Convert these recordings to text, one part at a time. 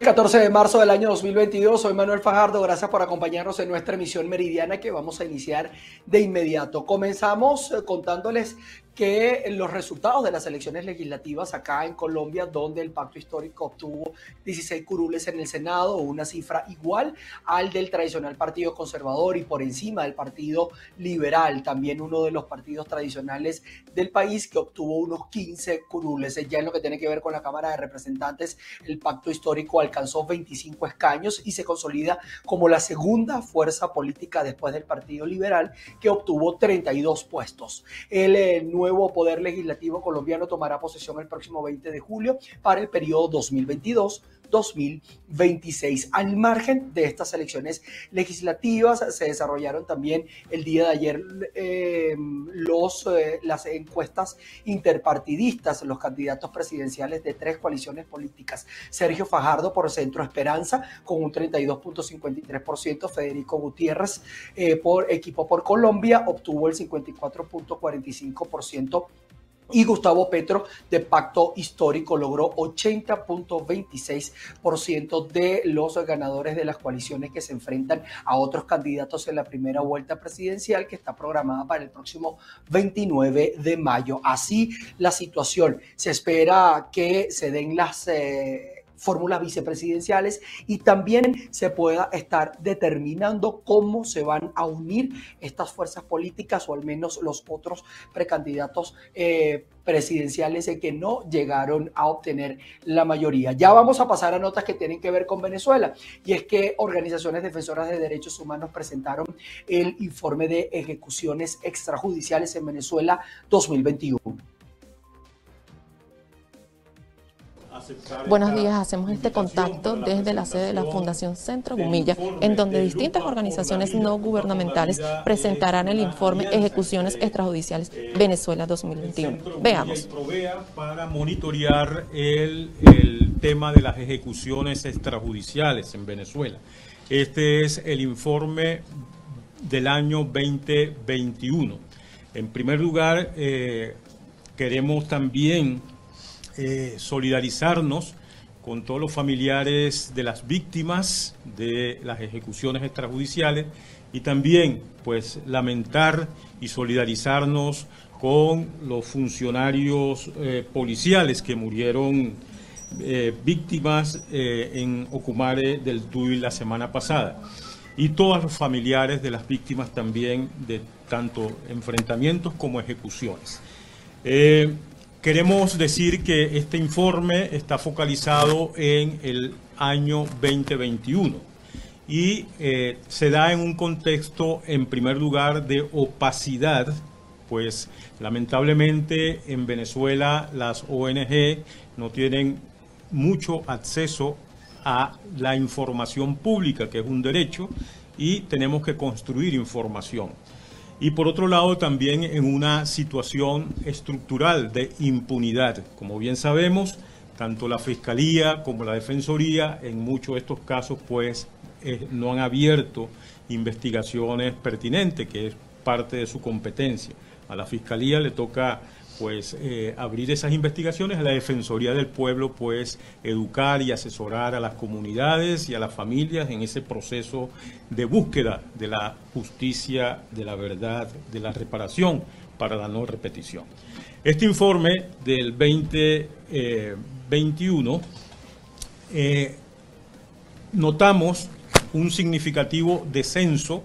14 de marzo del año 2022, soy Manuel Fajardo, gracias por acompañarnos en nuestra emisión meridiana que vamos a iniciar de inmediato. Comenzamos eh, contándoles que los resultados de las elecciones legislativas acá en Colombia, donde el pacto histórico obtuvo 16 curules en el Senado, una cifra igual al del tradicional Partido Conservador y por encima del Partido Liberal, también uno de los partidos tradicionales del país que obtuvo unos 15 curules. Ya en lo que tiene que ver con la Cámara de Representantes, el pacto histórico alcanzó 25 escaños y se consolida como la segunda fuerza política después del Partido Liberal, que obtuvo 32 puestos. El eh, nuevo Poder Legislativo colombiano tomará posesión el próximo 20 de julio para el periodo 2022. 2026. Al margen de estas elecciones legislativas, se desarrollaron también el día de ayer eh, los, eh, las encuestas interpartidistas, los candidatos presidenciales de tres coaliciones políticas. Sergio Fajardo por Centro Esperanza con un 32.53%, Federico Gutiérrez eh, por Equipo por Colombia obtuvo el 54.45% y Gustavo Petro de Pacto Histórico logró 80.26% de los ganadores de las coaliciones que se enfrentan a otros candidatos en la primera vuelta presidencial que está programada para el próximo 29 de mayo. Así la situación. Se espera que se den las... Eh, fórmulas vicepresidenciales y también se pueda estar determinando cómo se van a unir estas fuerzas políticas o al menos los otros precandidatos eh, presidenciales que no llegaron a obtener la mayoría. Ya vamos a pasar a notas que tienen que ver con Venezuela y es que organizaciones defensoras de derechos humanos presentaron el informe de ejecuciones extrajudiciales en Venezuela 2021. Buenos días, hacemos este contacto desde la sede de la Fundación Centro Gumilla, en donde distintas organizaciones no gubernamentales presentarán el informe Ejecuciones Extrajudiciales Venezuela 2021. Veamos. Para monitorear el, tema de las ejecuciones extrajudiciales en Venezuela. Este es el informe del año 2021. En primer lugar, eh, queremos también eh, solidarizarnos con todos los familiares de las víctimas de las ejecuciones extrajudiciales y también pues lamentar y solidarizarnos con los funcionarios eh, policiales que murieron eh, víctimas en Ocumare del Tuy la semana pasada y todos los familiares de las víctimas también de tanto enfrentamientos como ejecuciones. Queremos decir que este informe está focalizado en el año 2021 y eh, se da en un contexto, en primer lugar, de opacidad, pues lamentablemente en Venezuela las ONG no tienen mucho acceso a la información pública, que es un derecho, y tenemos que construir información y por otro lado también en una situación estructural de impunidad. Como bien sabemos, tanto la Fiscalía como la Defensoría en muchos de estos casos pues eh, no han abierto investigaciones pertinentes, que es parte de su competencia. A la Fiscalía le toca pues eh, abrir esas investigaciones, a la Defensoría del Pueblo pues educar y asesorar a las comunidades y a las familias en ese proceso de búsqueda de la justicia, de la verdad, de la reparación para la no repetición. Este informe del 2021 eh, notamos un significativo descenso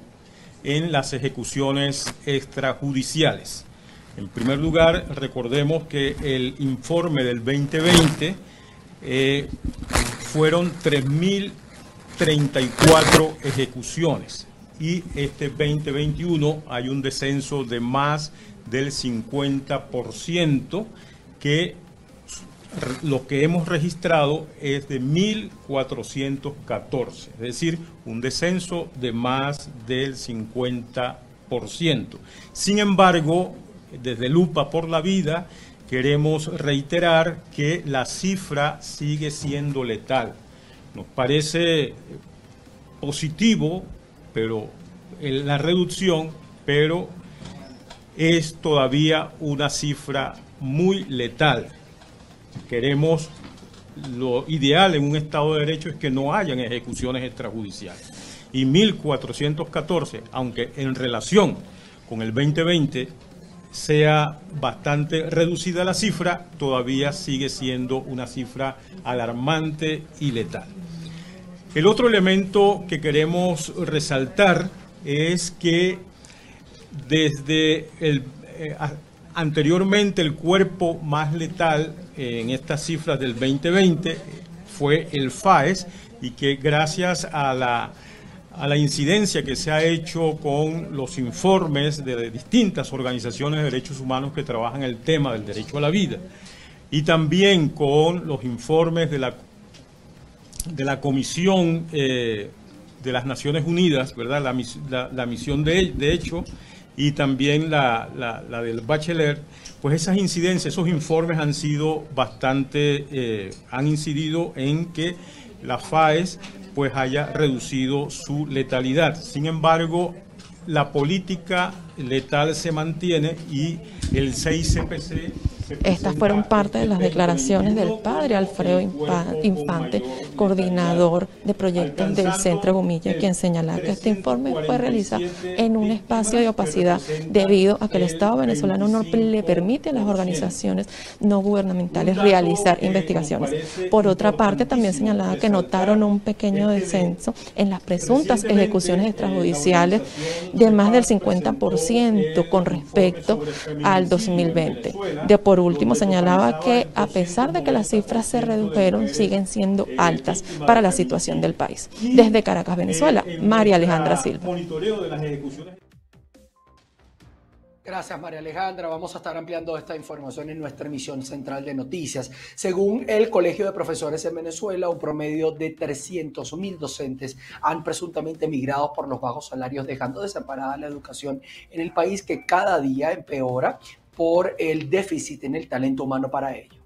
en las ejecuciones extrajudiciales en primer lugar, recordemos que el informe del 2020 eh, fueron 3.034 ejecuciones y este 2021 hay un descenso de más del 50% que lo que hemos registrado es de 1.414, es decir, un descenso de más del 50%. Sin embargo, desde Lupa por la Vida, queremos reiterar que la cifra sigue siendo letal. Nos parece positivo, pero la reducción, pero es todavía una cifra muy letal. Queremos lo ideal en un Estado de Derecho es que no hayan ejecuciones extrajudiciales. Y 1.414, aunque en relación con el 2020 sea bastante reducida la cifra, todavía sigue siendo una cifra alarmante y letal. El otro elemento que queremos resaltar es que desde el, eh, anteriormente el cuerpo más letal en estas cifras del 2020 fue el FAES y que gracias a la, a la incidencia que se ha hecho con los informes de distintas organizaciones de derechos humanos que trabajan el tema del derecho a la vida y también con los informes de la, de la Comisión eh, de las Naciones Unidas, ¿verdad? La, la, misión de, de hecho y también la, la, del Bachelet, pues esas incidencias, esos informes han sido bastante, eh, han incidido en que la FAES pues haya reducido su letalidad. Sin embargo, la política letal se mantiene y el 6CPC estas fueron parte de las declaraciones del padre Alfredo Infante, coordinador de proyectos del Centro Gumilla, quien señala que este informe fue realizado en un espacio de opacidad debido a que el Estado venezolano no le permite a las organizaciones no gubernamentales realizar investigaciones. Por otra parte, también señalaba que notaron un pequeño descenso en las presuntas ejecuciones extrajudiciales de más del 50% con respecto al 2020. De por último, señalaba que a pesar de que las cifras se redujeron, siguen siendo altas para la situación del país. Desde Caracas, Venezuela, María Alejandra Silva. Gracias, María Alejandra. Vamos a estar ampliando esta información en nuestra emisión central de noticias. Según el Colegio de Profesores en Venezuela, un promedio de 300 mil docentes han presuntamente migrado por los bajos salarios, dejando desamparada la educación en el país que cada día empeora por el déficit en el talento humano para ello.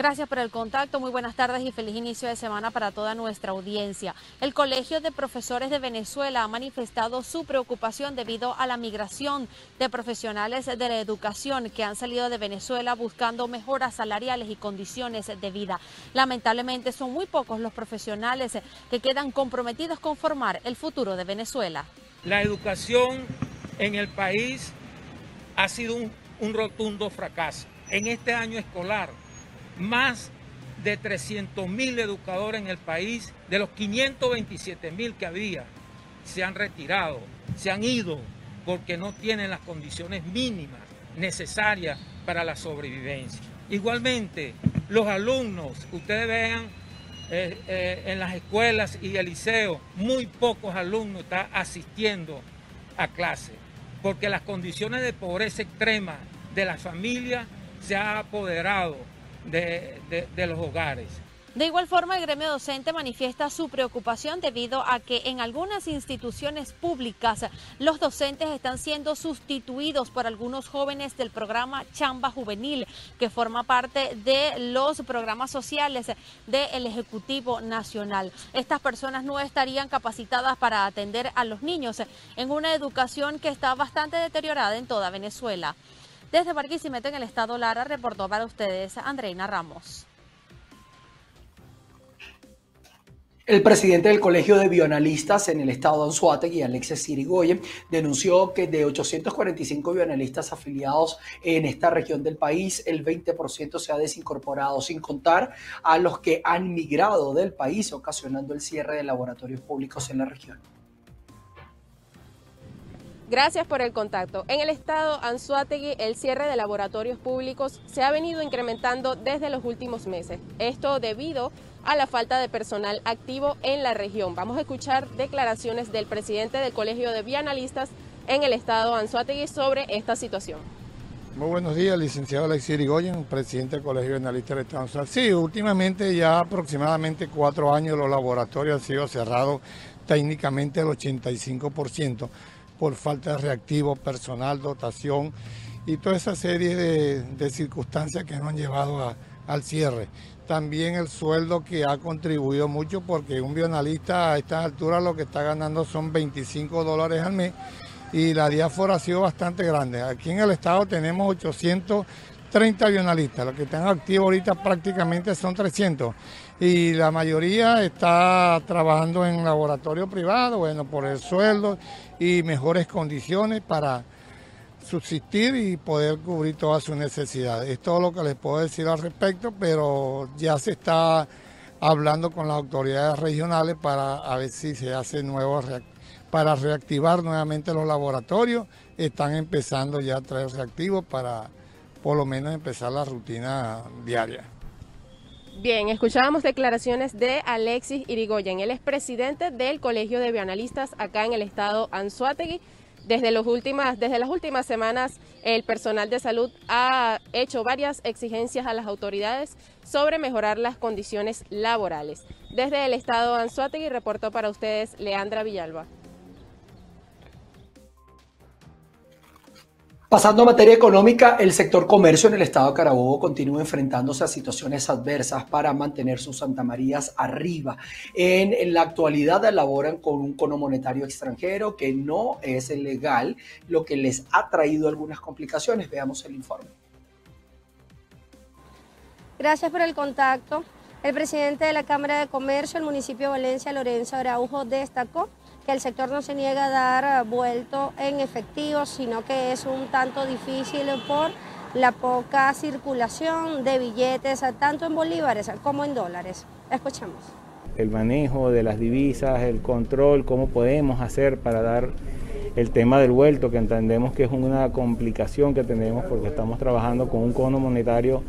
Gracias por el contacto, muy buenas tardes y feliz inicio de semana para toda nuestra audiencia. El Colegio de Profesores de Venezuela ha manifestado su preocupación debido a la migración de profesionales de la educación que han salido de Venezuela buscando mejoras salariales y condiciones de vida. Lamentablemente son muy pocos los profesionales que quedan comprometidos con formar el futuro de Venezuela. La educación en el país ha sido un, rotundo fracaso. En este año escolar, más de 300 mil educadores en el país, de los 527 mil que había, se han retirado, se han ido porque no tienen las condiciones mínimas necesarias para la sobrevivencia. Igualmente, los alumnos, ustedes vean eh, eh, en las escuelas y el liceo, muy pocos alumnos están asistiendo a clases porque las condiciones de pobreza extrema de la familia se han apoderado de, de los hogares. De igual forma, el gremio docente manifiesta su preocupación debido a que en algunas instituciones públicas los docentes están siendo sustituidos por algunos jóvenes del programa Chamba Juvenil, que forma parte de los programas sociales del Ejecutivo Nacional. Estas personas no estarían capacitadas para atender a los niños en una educación que está bastante deteriorada en toda Venezuela. Desde Barquisimeto, en el estado Lara, reportó para ustedes Andreina Ramos. El presidente del Colegio de Bioanalistas en el estado de Anzuategui, Alexis Sirigoyen, denunció que de 845 bioanalistas afiliados en esta región del país, el 20% se ha desincorporado, sin contar a los que han migrado del país, ocasionando el cierre de laboratorios públicos en la región. Gracias por el contacto. En el estado Anzuategui, el cierre de laboratorios públicos se ha venido incrementando desde los últimos meses. Esto debido la falta de personal activo en la región. Vamos a escuchar declaraciones del presidente del Colegio de Bianalistas en el estado Anzuategui sobre esta situación. Muy buenos días, licenciado Alexis Irigoyen, presidente del Colegio de Analistas del Estado Anzuategui. Sí, últimamente ya aproximadamente cuatro años los laboratorios han sido cerrados técnicamente el 85% por falta de reactivo, personal, dotación y toda esa serie de, circunstancias que nos han llevado al cierre también el sueldo que ha contribuido mucho porque un bioanalista a estas alturas lo que está ganando son 25 dólares al mes y la diáfora ha sido bastante grande. Aquí en el estado tenemos 800 30 avionalistas. Los que están activos ahorita prácticamente son 300. Y la mayoría está trabajando en laboratorio privado, bueno, por el sueldo y mejores condiciones para subsistir y poder cubrir todas sus necesidades. Es todo lo que les puedo decir al respecto, pero ya se está hablando con las autoridades regionales para ver si se hace nuevos para reactivar nuevamente los laboratorios. Están empezando ya a traer reactivos para por lo menos empezar la rutina diaria. Bien, escuchábamos declaraciones de Alexis Irigoyen. Él es presidente del Colegio de Bioanalistas acá en el estado Anzuategui. Desde, los últimas, desde las últimas semanas, el personal de salud ha hecho varias exigencias a las autoridades sobre mejorar las condiciones laborales. Desde el estado Anzuategui reportó para ustedes Leandra Villalba. Pasando a materia económica, el sector comercio en el estado de Carabobo continúa enfrentándose a situaciones adversas para mantener sus Santa Marías arriba. En, la actualidad elaboran con un cono monetario extranjero que no es legal, lo que les ha traído algunas complicaciones. Veamos el informe. Gracias por el contacto. El presidente de la Cámara de Comercio del municipio de Valencia, Lorenzo Araujo, destacó que el sector no se niega a dar eh, vuelto en efectivo, sino que es un tanto difícil por la poca circulación de billetes, eh, tanto en bolívares como en dólares. Escuchamos. El manejo de las divisas, el control, cómo podemos hacer para dar el tema del vuelto, que entendemos que es una complicación que tenemos porque estamos trabajando con un cono monetario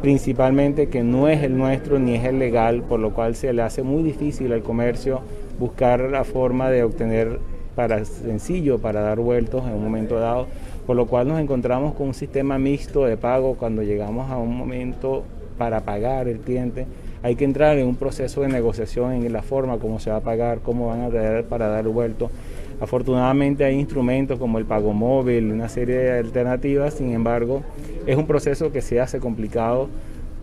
principalmente que no es el nuestro ni es el legal, por lo cual se le hace muy difícil al comercio buscar la forma de obtener para sencillo para dar vueltos en un momento dado, por lo cual nos encontramos con un sistema mixto de pago cuando llegamos a un momento para pagar el cliente. Hay que entrar en un proceso de negociación en la forma como se va a pagar, cómo van a para dar vuelto. Afortunadamente hay instrumentos como el pago móvil, una serie de alternativas, sin embargo es un proceso que se hace complicado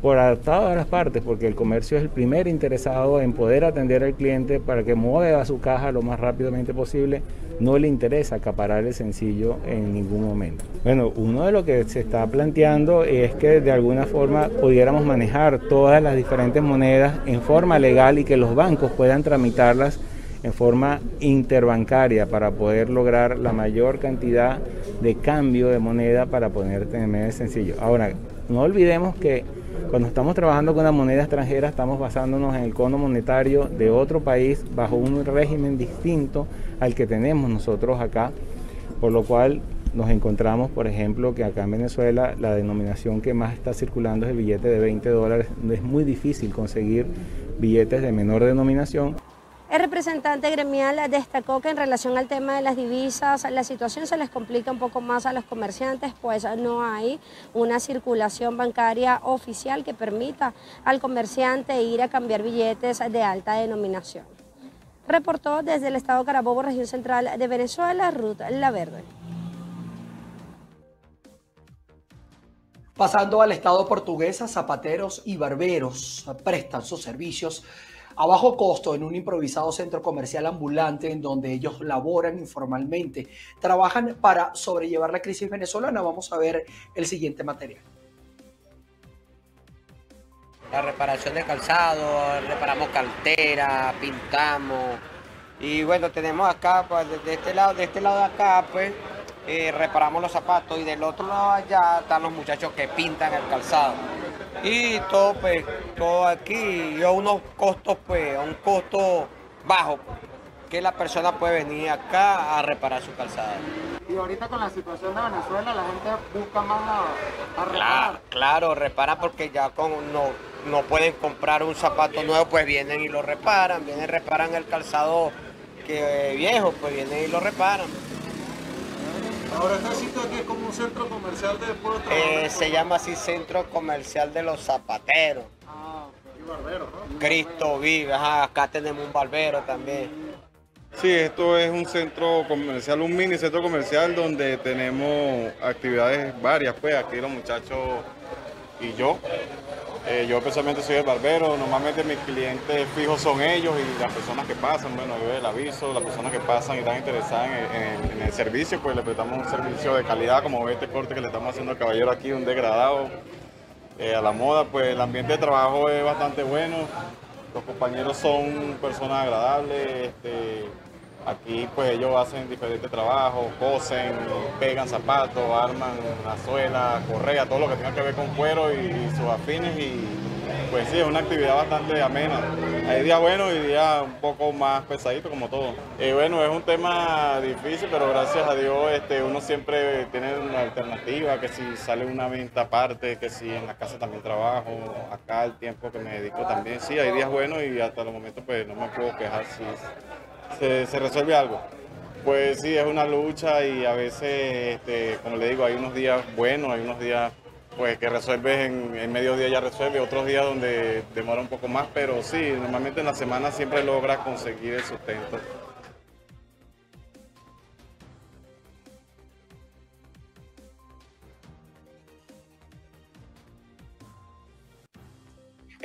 por adaptado a las partes, porque el comercio es el primer interesado en poder atender al cliente para que mueva su caja lo más rápidamente posible. No le interesa acaparar el sencillo en ningún momento. Bueno, uno de lo que se está planteando es que de alguna forma pudiéramos manejar todas las diferentes monedas en forma legal y que los bancos puedan tramitarlas en forma interbancaria para poder lograr la mayor cantidad de cambio de moneda para poder tener sencillo. Ahora, no olvidemos que cuando estamos trabajando con una moneda extranjera estamos basándonos en el cono monetario de otro país bajo un régimen distinto al que tenemos nosotros acá, por lo cual nos encontramos, por ejemplo, que acá en Venezuela la denominación que más está circulando es el billete de 20 dólares. Es muy difícil conseguir billetes de menor denominación. El representante gremial destacó que en relación al tema de las divisas, la situación se les complica un poco más a los comerciantes, pues no hay una circulación bancaria oficial que permita al comerciante ir a cambiar billetes de alta denominación. Reportó desde el estado Carabobo, región central de Venezuela, Ruth Laverde. Pasando al estado portuguesa, zapateros y barberos prestan sus servicios a bajo costo en un improvisado centro comercial ambulante en donde ellos laboran informalmente, trabajan para sobrellevar la crisis venezolana. Vamos a ver el siguiente material. La reparación de calzado, reparamos cartera, pintamos. Y bueno, tenemos acá, pues de este lado, de este lado acá, pues eh, reparamos los zapatos y del otro lado allá están los muchachos que pintan el calzado. Y todo, pues, todo aquí, y a unos costos, pues, a un costo bajo, que la persona puede venir acá a reparar su calzado. Y ahorita con la situación de Venezuela, la gente busca más a, reparar. Claro, claro, repara porque ya con, no, no pueden comprar un zapato nuevo, pues vienen y lo reparan, vienen y reparan el calzado que viejo, pues vienen y lo reparan. Ahora este sitio aquí es como un centro comercial de después eh, Se llama así Centro Comercial de los Zapateros. Ah, y barbero, ¿no? Cristo vive, ajá, acá tenemos un barbero también. Sí, esto es un centro comercial, un mini centro comercial donde tenemos actividades varias, pues aquí los muchachos y yo Eh, yo personalmente soy el barbero, normalmente mis clientes fijos son ellos y las personas que pasan, bueno, yo el aviso, las personas que pasan y están interesadas en, el servicio, pues le prestamos un servicio de calidad, como este corte que le estamos haciendo al caballero aquí, un degradado eh, a la moda, pues el ambiente de trabajo es bastante bueno, los compañeros son personas agradables, este, Aquí pues ellos hacen diferentes trabajos, cosen, pegan zapatos, arman la suela, correa, todo lo que tenga que ver con cuero y, sus afines y pues sí, es una actividad bastante amena. Hay días buenos y días un poco más pesaditos como todo. Y bueno, es un tema difícil, pero gracias a Dios este, uno siempre tiene una alternativa, que si sale una venta aparte, que si en la casa también trabajo, acá el tiempo que me dedico también, sí, hay días buenos y hasta el momento pues no me puedo quejar si se, resuelve algo. Pues sí, es una lucha y a veces, este, como le digo, hay unos días buenos, hay unos días pues que resuelves en, en medio día ya resuelve, otros días donde demora un poco más, pero sí, normalmente en la semana siempre logras conseguir el sustento.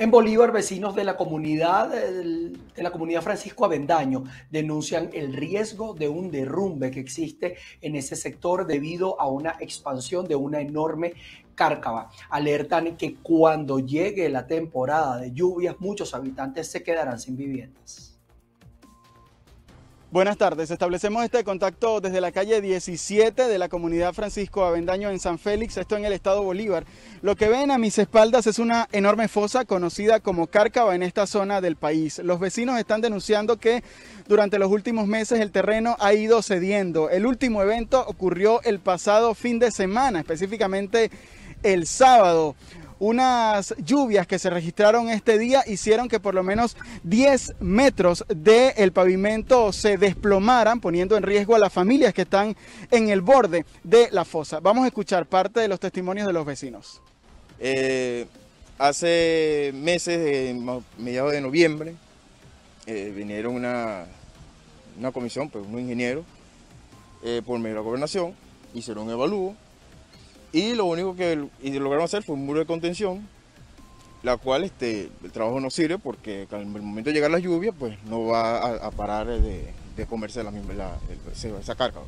En Bolívar, vecinos de la comunidad de la comunidad Francisco Avendaño denuncian el riesgo de un derrumbe que existe en ese sector debido a una expansión de una enorme cárcava. Alertan que cuando llegue la temporada de lluvias, muchos habitantes se quedarán sin viviendas. Buenas tardes. Establecemos este contacto desde la calle 17 de la comunidad Francisco Avendaño en San Félix, esto en el estado Bolívar. Lo que ven a mis espaldas es una enorme fosa conocida como Cárcava en esta zona del país. Los vecinos están denunciando que durante los últimos meses el terreno ha ido cediendo. El último evento ocurrió el pasado fin de semana, específicamente el sábado. Unas lluvias que se registraron este día hicieron que por lo menos 10 metros del pavimento se desplomaran, poniendo en riesgo a las familias que están en el borde de la fosa. Vamos a escuchar parte de los testimonios de los vecinos. Eh, hace meses, de mediados de noviembre, eh, vinieron una, una comisión, pues unos ingenieros, eh, por medio de la gobernación, hicieron un evalúo y lo único que lograron hacer fue un muro de contención, la cual este, el trabajo no sirve porque al momento de llegar la lluvia, pues no va a, parar de, comerse la, esa carga.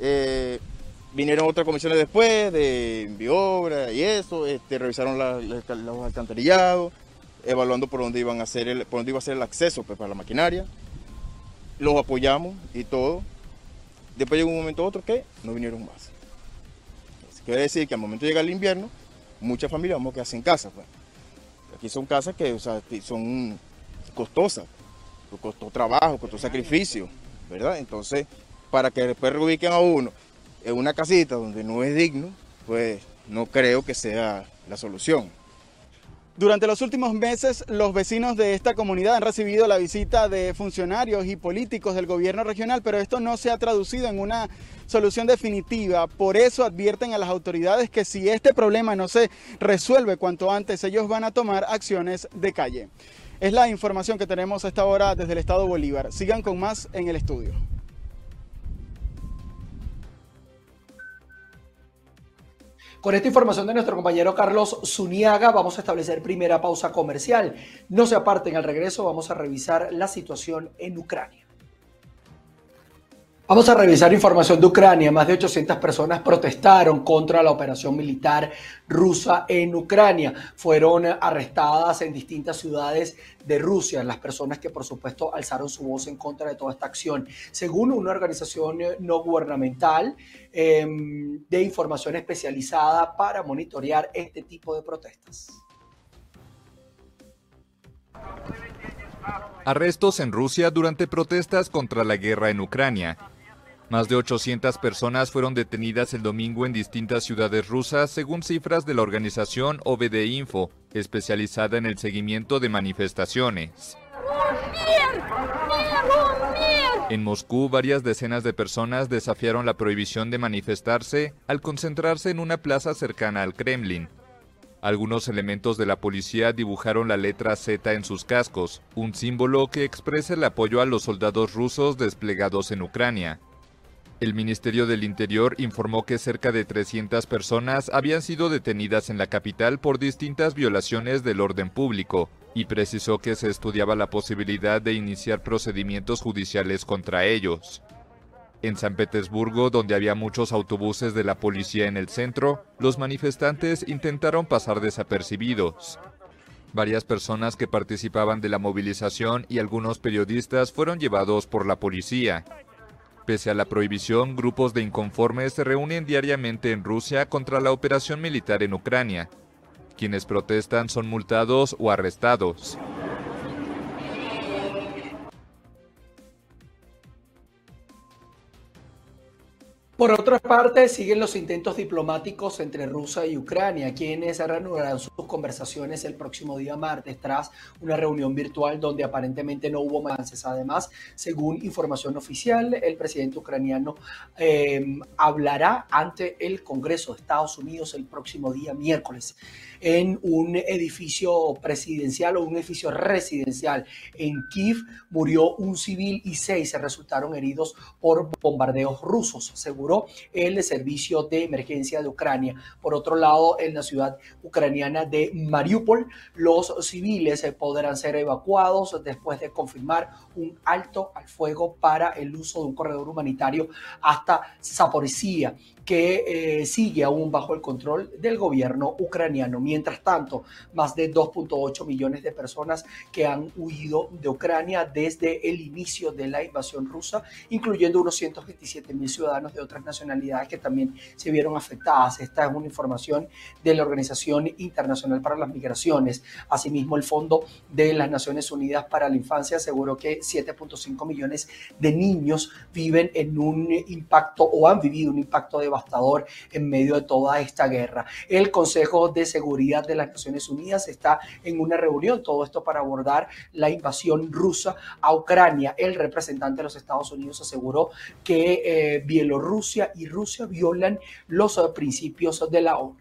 Eh, vinieron otras comisiones después de Biobra y eso, este, revisaron los alcantarillados, evaluando por dónde, iban a hacer el, por dónde iba a ser el acceso pues, para la maquinaria. Los apoyamos y todo. Después llegó un momento otro que no vinieron más. Quiere decir que al momento de llegar el invierno, muchas familias vamos a quedarse en casa. Pues. Aquí son casas que son costosas, costó trabajo, costó sacrificio, ¿verdad? Entonces, para que después reubiquen a uno en una casita donde no es digno, pues no creo que sea la solución. Durante los últimos meses, los vecinos de esta comunidad han recibido la visita de funcionarios y políticos del gobierno regional, pero esto no se ha traducido en una solución definitiva. Por eso advierten a las autoridades que si este problema no se resuelve cuanto antes, ellos van a tomar acciones de calle. Es la información que tenemos a esta hora desde el estado Bolívar. Sigan con más en el estudio. Con esta información de nuestro compañero Carlos Zuniaga vamos a establecer primera pausa comercial. No se aparten al regreso, vamos a revisar la situación en Ucrania. Vamos a revisar información de Ucrania. Más de 800 personas protestaron contra la operación militar rusa en Ucrania. Fueron arrestadas en distintas ciudades de Rusia, las personas que por supuesto alzaron su voz en contra de toda esta acción. Según una organización no gubernamental em, de información especializada para monitorear este tipo de protestas. Arrestos en Rusia durante protestas contra la guerra en Ucrania. Más de 800 personas fueron detenidas el domingo en distintas ciudades rusas, según cifras de la organización OVD Info, especializada en el seguimiento de manifestaciones. En Moscú, varias decenas de personas desafiaron la prohibición de manifestarse al concentrarse en una plaza cercana al Kremlin. Algunos elementos de la policía dibujaron la letra Z en sus cascos, un símbolo que expresa el apoyo a los soldados rusos desplegados en Ucrania. El Ministerio del Interior informó que cerca de 300 personas habían sido detenidas en la capital por distintas violaciones del orden público y precisó que se estudiaba la posibilidad de iniciar procedimientos judiciales contra ellos. En San Petersburgo, donde había muchos autobuses de la policía en el centro, los manifestantes intentaron pasar desapercibidos. Varias personas que participaban de la movilización y algunos periodistas fueron llevados por la policía. Pese a la prohibición, grupos de inconformes se reúnen diariamente en Rusia contra la operación militar en Ucrania. Quienes protestan son multados o arrestados. Por otra parte, siguen los intentos diplomáticos entre Rusia y Ucrania, quienes reanudarán sus conversaciones el próximo día martes tras una reunión virtual donde aparentemente no hubo avances. Además, según información oficial, el presidente ucraniano eh, hablará ante el Congreso de Estados Unidos el próximo día miércoles en un edificio presidencial o un edificio residencial en Kiev. Murió un civil y seis resultaron heridos por bombardeos rusos, aseguró el Servicio de Emergencia de Ucrania. Por otro lado, en la ciudad ucraniana de Mariupol, los civiles podrán ser evacuados después de confirmar un alto al fuego para el uso de un corredor humanitario hasta Zaporizhia que eh, sigue aún bajo el control del gobierno ucraniano. Mientras tanto, más de 2.8 millones de personas que han huido de Ucrania desde el inicio de la invasión rusa, incluyendo unos 127 mil ciudadanos de otras nacionalidades que también se vieron afectadas. Esta es una información de la Organización Internacional para las Migraciones. Asimismo, el Fondo de las Naciones Unidas para la Infancia aseguró que 7.5 millones de niños viven en un impacto o han vivido un impacto de devastador en medio de toda esta guerra. El Consejo de Seguridad de las Naciones Unidas está en una reunión, todo esto para abordar la invasión rusa a Ucrania. El representante de los Estados Unidos aseguró que eh, Bielorrusia y Rusia violan los uh, principios de la ONU.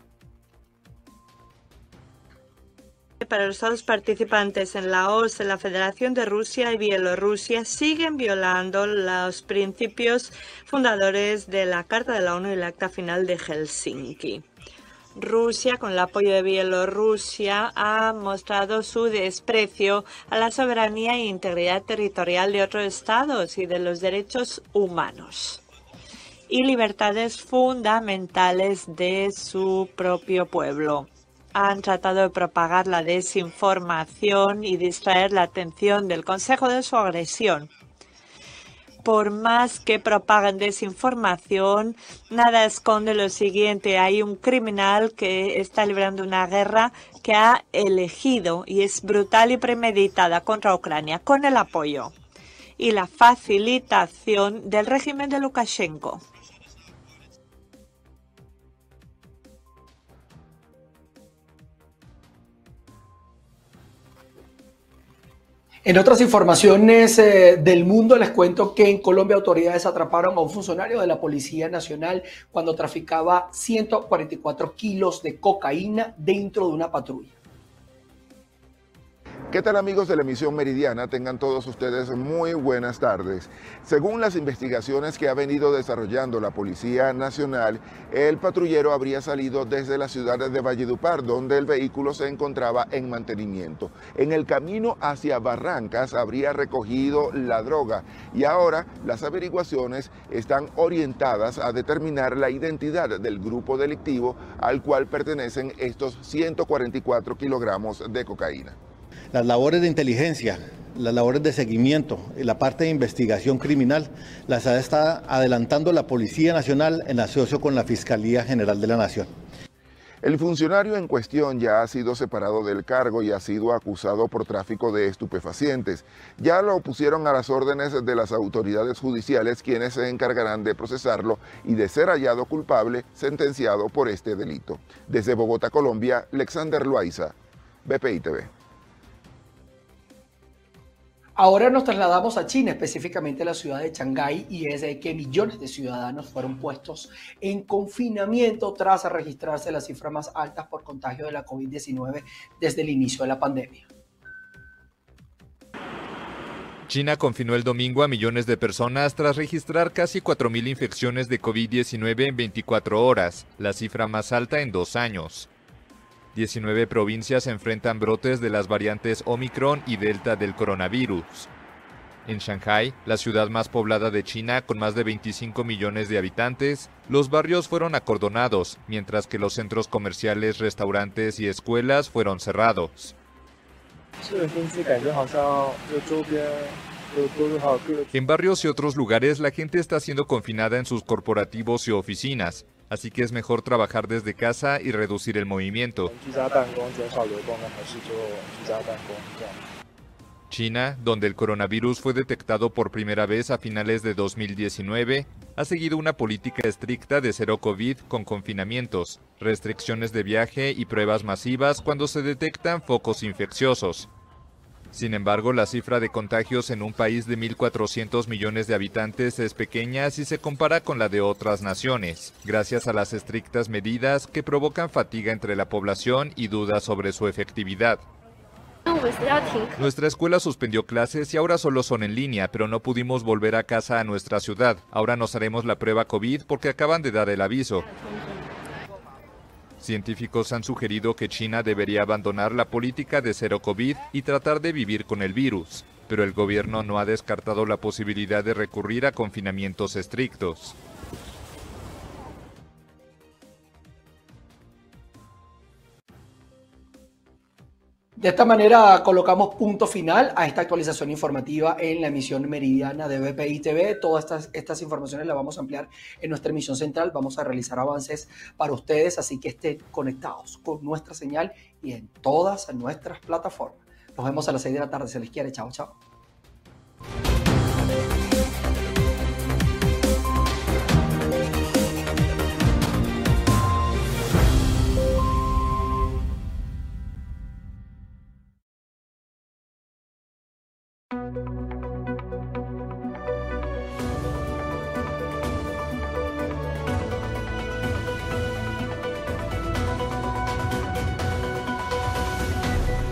para los Estados participantes en la OSCE, la Federación de Rusia y Bielorrusia siguen violando los principios fundadores de la Carta de la ONU y el Acta Final de Helsinki. Rusia, con el apoyo de Bielorrusia, ha mostrado su desprecio a la soberanía e integridad territorial de otros estados y de los derechos humanos y libertades fundamentales de su propio pueblo han tratado de propagar la desinformación y distraer la atención del Consejo de su agresión. Por más que propaguen desinformación, nada esconde lo siguiente. Hay un criminal que está librando una guerra que ha elegido y es brutal y premeditada contra Ucrania con el apoyo y la facilitación del régimen de Lukashenko. En otras informaciones eh, del mundo les cuento que en Colombia autoridades atraparon a un funcionario de la Policía Nacional cuando traficaba 144 kilos de cocaína dentro de una patrulla. ¿Qué tal amigos de la emisión meridiana? Tengan todos ustedes muy buenas tardes. Según las investigaciones que ha venido desarrollando la Policía Nacional, el patrullero habría salido desde la ciudad de Valledupar, donde el vehículo se encontraba en mantenimiento. En el camino hacia Barrancas habría recogido la droga y ahora las averiguaciones están orientadas a determinar la identidad del grupo delictivo al cual pertenecen estos 144 kilogramos de cocaína. Las labores de inteligencia, las labores de seguimiento la parte de investigación criminal las está adelantando la Policía Nacional en asocio con la Fiscalía General de la Nación. El funcionario en cuestión ya ha sido separado del cargo y ha sido acusado por tráfico de estupefacientes. Ya lo pusieron a las órdenes de las autoridades judiciales quienes se encargarán de procesarlo y de ser hallado culpable, sentenciado por este delito. Desde Bogotá, Colombia, Alexander Loaiza, BPI TV. Ahora nos trasladamos a China, específicamente a la ciudad de Shanghái, y es de que millones de ciudadanos fueron puestos en confinamiento tras registrarse las cifras más altas por contagio de la COVID-19 desde el inicio de la pandemia. China confinó el domingo a millones de personas tras registrar casi 4.000 infecciones de COVID-19 en 24 horas, la cifra más alta en dos años. 19 provincias enfrentan brotes de las variantes Omicron y Delta del coronavirus. En Shanghai, la ciudad más poblada de China con más de 25 millones de habitantes, los barrios fueron acordonados, mientras que los centros comerciales, restaurantes y escuelas fueron cerrados. En barrios y otros lugares la gente está siendo confinada en sus corporativos y oficinas, así que es mejor trabajar desde casa y reducir el movimiento. China, donde el coronavirus fue detectado por primera vez a finales de 2019, ha seguido una política estricta de cero COVID con confinamientos, restricciones de viaje y pruebas masivas cuando se detectan focos infecciosos. Sin embargo, la cifra de contagios en un país de 1.400 millones de habitantes es pequeña si se compara con la de otras naciones, gracias a las estrictas medidas que provocan fatiga entre la población y dudas sobre su efectividad. Nuestra escuela suspendió clases y ahora solo son en línea, pero no pudimos volver a casa a nuestra ciudad. Ahora nos haremos la prueba COVID porque acaban de dar el aviso. Científicos han sugerido que China debería abandonar la política de cero COVID y tratar de vivir con el virus, pero el gobierno no ha descartado la posibilidad de recurrir a confinamientos estrictos. De esta manera colocamos punto final a esta actualización informativa en la emisión meridiana de BPI TV. Todas estas, estas informaciones las vamos a ampliar en nuestra emisión central. Vamos a realizar avances para ustedes, así que estén conectados con nuestra señal y en todas nuestras plataformas. Nos vemos a las 6 de la tarde. Se les quiere. Chao, chao.